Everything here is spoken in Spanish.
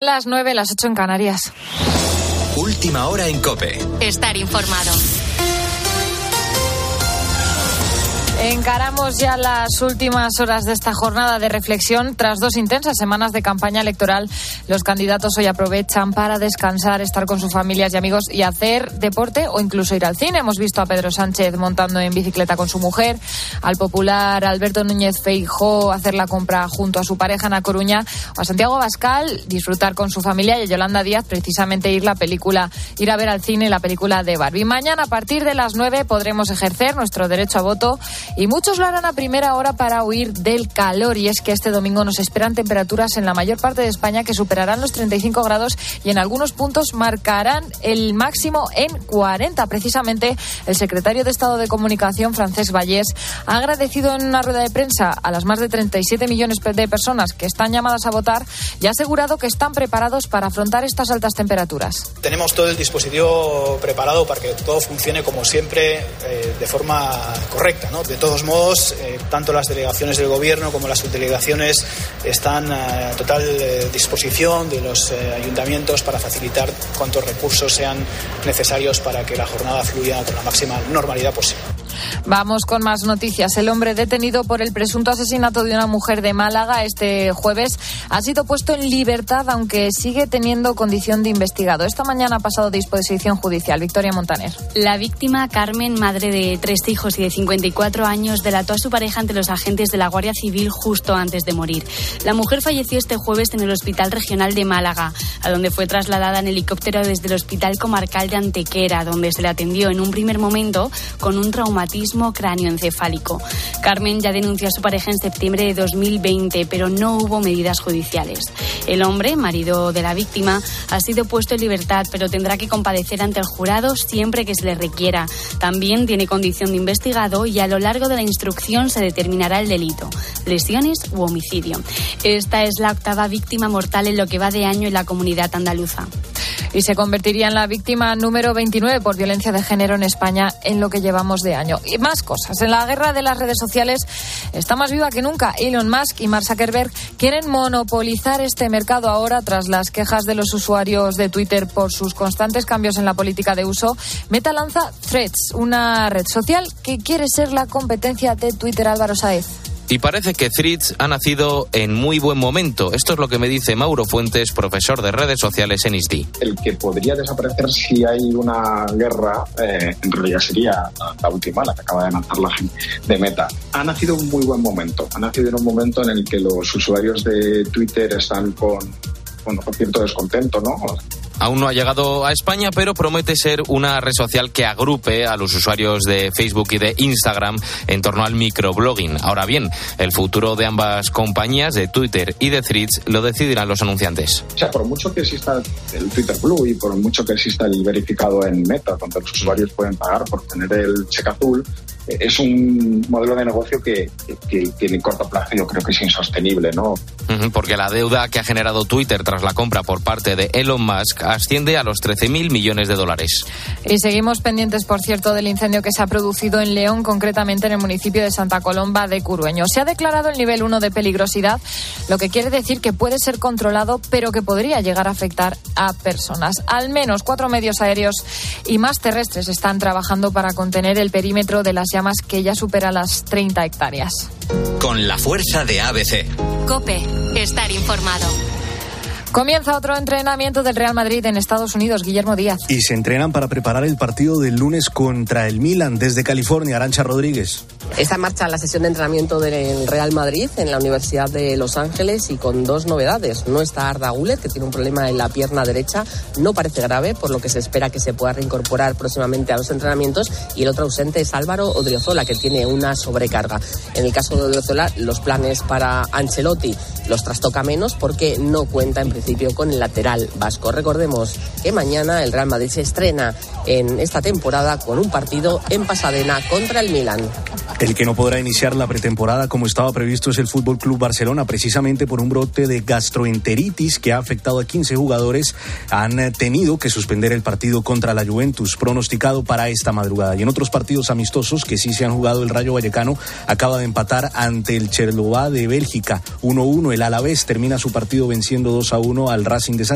Las nueve, las ocho en Canarias. Última hora en Cope. Estar informado. Encaramos ya las últimas horas de esta jornada de reflexión. Tras dos intensas semanas de campaña electoral, los candidatos hoy aprovechan para descansar, estar con sus familias y amigos y hacer deporte o incluso ir al cine. Hemos visto a Pedro Sánchez montando en bicicleta con su mujer, al popular Alberto Núñez Feijó hacer la compra junto a su pareja en A Coruña, o a Santiago Bascal disfrutar con su familia y a Yolanda Díaz precisamente ir la película, ir a ver al cine la película de Barbie. Mañana a partir de las nueve podremos ejercer nuestro derecho a voto y muchos lo harán a primera hora para huir del calor. Y es que este domingo nos esperan temperaturas en la mayor parte de España que superarán los 35 grados y en algunos puntos marcarán el máximo en 40. Precisamente el secretario de Estado de Comunicación, Francés Vallés, ha agradecido en una rueda de prensa a las más de 37 millones de personas que están llamadas a votar y ha asegurado que están preparados para afrontar estas altas temperaturas. Tenemos todo el dispositivo preparado para que todo funcione como siempre eh, de forma correcta, ¿no? De todos modos, eh, tanto las delegaciones del Gobierno como las subdelegaciones están a total eh, disposición de los eh, ayuntamientos para facilitar cuantos recursos sean necesarios para que la jornada fluya con la máxima normalidad posible. Vamos con más noticias. El hombre detenido por el presunto asesinato de una mujer de Málaga este jueves ha sido puesto en libertad, aunque sigue teniendo condición de investigado. Esta mañana ha pasado a disposición judicial. Victoria Montaner. La víctima, Carmen, madre de tres hijos y de 54 años, delató a su pareja ante los agentes de la Guardia Civil justo antes de morir. La mujer falleció este jueves en el Hospital Regional de Málaga, a donde fue trasladada en helicóptero desde el Hospital Comarcal de Antequera, donde se le atendió en un primer momento con un traumatismo cráneoencefálico. Carmen ya denunció a su pareja en septiembre de 2020, pero no hubo medidas judiciales. El hombre, marido de la víctima, ha sido puesto en libertad, pero tendrá que compadecer ante el jurado siempre que se le requiera. También tiene condición de investigado y a lo largo de la instrucción se determinará el delito, lesiones u homicidio. Esta es la octava víctima mortal en lo que va de año en la comunidad andaluza y se convertiría en la víctima número 29 por violencia de género en España en lo que llevamos de año. Y más cosas. En la guerra de las redes sociales está más viva que nunca. Elon Musk y Mark Zuckerberg quieren monopolizar este mercado ahora tras las quejas de los usuarios de Twitter por sus constantes cambios en la política de uso. Meta lanza Threads, una red social que quiere ser la competencia de Twitter Álvaro Saez. Y parece que Threads ha nacido en muy buen momento. Esto es lo que me dice Mauro Fuentes, profesor de redes sociales en ISDI. El que podría desaparecer si hay una guerra, eh, en realidad sería la, última, la que acaba de lanzar la gente de Meta. Ha nacido en un muy buen momento. Ha nacido en un momento en el que los usuarios de Twitter están con cierto descontento, ¿no? Aún no ha llegado a España, pero promete ser una red social que agrupe a los usuarios de Facebook y de Instagram en torno al microblogging. Ahora bien, el futuro de ambas compañías, de Twitter y de Threads, lo decidirán los anunciantes. O sea, por mucho que exista el Twitter Blue y por mucho que exista el verificado en Meta, donde los usuarios pueden pagar por tener el cheque azul, es un modelo de negocio que, que, que, en corto plazo yo creo que es insostenible, ¿no? Porque la deuda que ha generado Twitter tras la compra por parte de Elon Musk asciende a los 13.000 millones de dólares. Y seguimos pendientes, por cierto, del incendio que se ha producido en León, concretamente en el municipio de Santa Colomba de Curueño. Se ha declarado el nivel 1 de peligrosidad, lo que quiere decir que puede ser controlado, pero que podría llegar a afectar a personas. Al menos cuatro medios aéreos y más terrestres están trabajando para contener el perímetro de las llamas que ya supera las 30 hectáreas. Con la fuerza de ABC. Cope, estar informado. Comienza otro entrenamiento del Real Madrid en Estados Unidos, Guillermo Díaz. Y se entrenan para preparar el partido del lunes contra el Milan desde California, Arancha Rodríguez. Está en marcha la sesión de entrenamiento del Real Madrid en la Universidad de Los Ángeles y con dos novedades. No está Arda Gulet, que tiene un problema en la pierna derecha, no parece grave, por lo que se espera que se pueda reincorporar próximamente a los entrenamientos. Y el otro ausente es Álvaro Odriozola, que tiene una sobrecarga. En el caso de Odriozola, los planes para Ancelotti los trastoca menos porque no cuenta en principio con el lateral vasco. Recordemos que mañana el Real Madrid se estrena en esta temporada con un partido en Pasadena contra el Milan. El que no podrá iniciar la pretemporada como estaba previsto es el Fútbol Club Barcelona, precisamente por un brote de gastroenteritis que ha afectado a 15 jugadores. Han tenido que suspender el partido contra la Juventus, pronosticado para esta madrugada. Y en otros partidos amistosos que sí se han jugado, el Rayo Vallecano acaba de empatar ante el Cherlová de Bélgica 1-1. El Alavés termina su partido venciendo 2-1 al Racing de San